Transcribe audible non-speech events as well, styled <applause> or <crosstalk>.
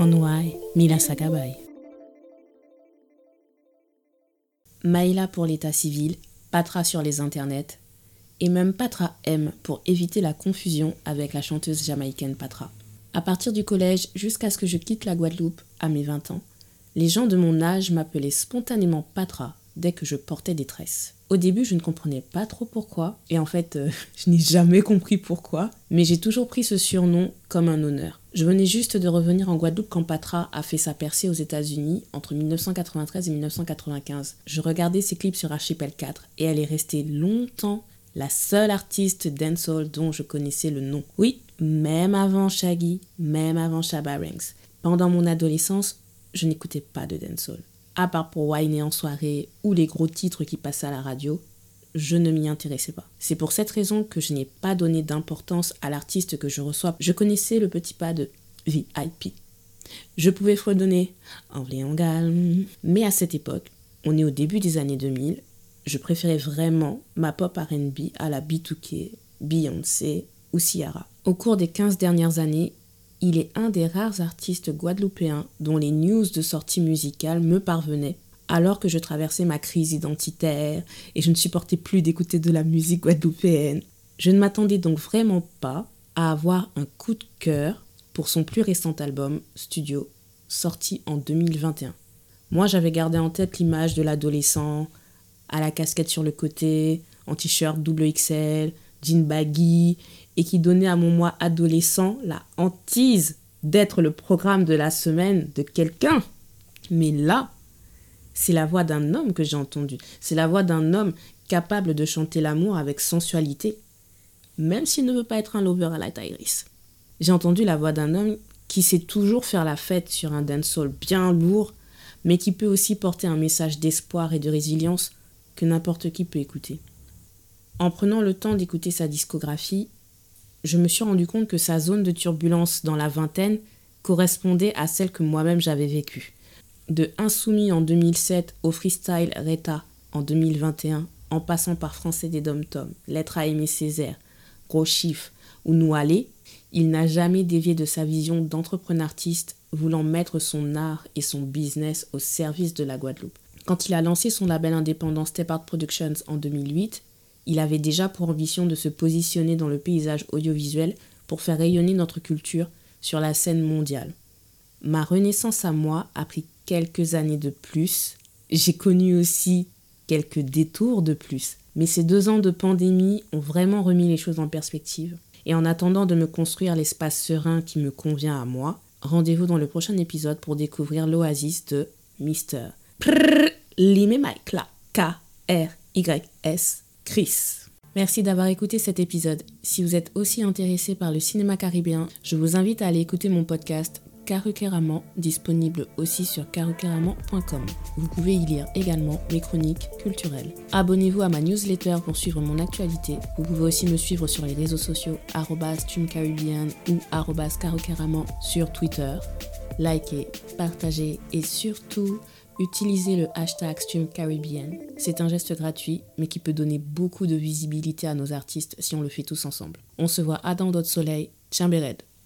Onwai Mila Sakabay. Maïla pour l'état civil, Patra sur les internets, et même Patra M pour éviter la confusion avec la chanteuse jamaïcaine Patra. À partir du collège jusqu'à ce que je quitte la Guadeloupe à mes 20 ans, les gens de mon âge m'appelaient spontanément Patra dès que je portais des tresses. Au début, je ne comprenais pas trop pourquoi, et en fait, euh, <laughs> je n'ai jamais compris pourquoi, mais j'ai toujours pris ce surnom comme un honneur. Je venais juste de revenir en Guadeloupe quand Patra a fait sa percée aux États-Unis entre 1993 et 1995. Je regardais ses clips sur Archipel 4 et elle est restée longtemps la seule artiste dancehall dont je connaissais le nom. Oui, même avant Shaggy, même avant Shabba Ranks. Pendant mon adolescence, je n'écoutais pas de dancehall à part pour whiner en soirée ou les gros titres qui passaient à la radio, je ne m'y intéressais pas. C'est pour cette raison que je n'ai pas donné d'importance à l'artiste que je reçois. Je connaissais le petit pas de VIP. Je pouvais fredonner en galme. Mais à cette époque, on est au début des années 2000, je préférais vraiment ma pop RB à la B2K, Beyoncé ou Ciara. Au cours des 15 dernières années, il est un des rares artistes guadeloupéens dont les news de sortie musicale me parvenaient alors que je traversais ma crise identitaire et je ne supportais plus d'écouter de la musique guadeloupéenne. Je ne m'attendais donc vraiment pas à avoir un coup de cœur pour son plus récent album, Studio, sorti en 2021. Moi, j'avais gardé en tête l'image de l'adolescent, à la casquette sur le côté, en t-shirt double XL, jean baggy et qui donnait à mon moi adolescent la hantise d'être le programme de la semaine de quelqu'un. Mais là, c'est la voix d'un homme que j'ai entendu. C'est la voix d'un homme capable de chanter l'amour avec sensualité, même s'il ne veut pas être un lover à la Tyrese. J'ai entendu la voix d'un homme qui sait toujours faire la fête sur un dancehall bien lourd, mais qui peut aussi porter un message d'espoir et de résilience que n'importe qui peut écouter. En prenant le temps d'écouter sa discographie, je me suis rendu compte que sa zone de turbulence dans la vingtaine correspondait à celle que moi-même j'avais vécue. De Insoumis en 2007 au freestyle Reta en 2021, en passant par Français des Dom Tom, Lettre à Aimé Césaire, Gros Chiffre ou Aller, il n'a jamais dévié de sa vision d'entrepreneur artiste voulant mettre son art et son business au service de la Guadeloupe. Quand il a lancé son label indépendant Step Art Productions en 2008, il avait déjà pour ambition de se positionner dans le paysage audiovisuel pour faire rayonner notre culture sur la scène mondiale. Ma renaissance à moi a pris quelques années de plus. J'ai connu aussi quelques détours de plus. Mais ces deux ans de pandémie ont vraiment remis les choses en perspective. Et en attendant de me construire l'espace serein qui me convient à moi, rendez-vous dans le prochain épisode pour découvrir l'oasis de Mister. Prrr, K-R-Y-S Chris. Merci d'avoir écouté cet épisode. Si vous êtes aussi intéressé par le cinéma caribéen, je vous invite à aller écouter mon podcast Caruqueraman, disponible aussi sur caruqueraman.com. Vous pouvez y lire également mes chroniques culturelles. Abonnez-vous à ma newsletter pour suivre mon actualité. Vous pouvez aussi me suivre sur les réseaux sociaux streamcaribbean ou caruqueraman sur Twitter. Likez, partagez et surtout Utilisez le hashtag StreamCaribbean. C'est un geste gratuit, mais qui peut donner beaucoup de visibilité à nos artistes si on le fait tous ensemble. On se voit à dans d'autres soleils.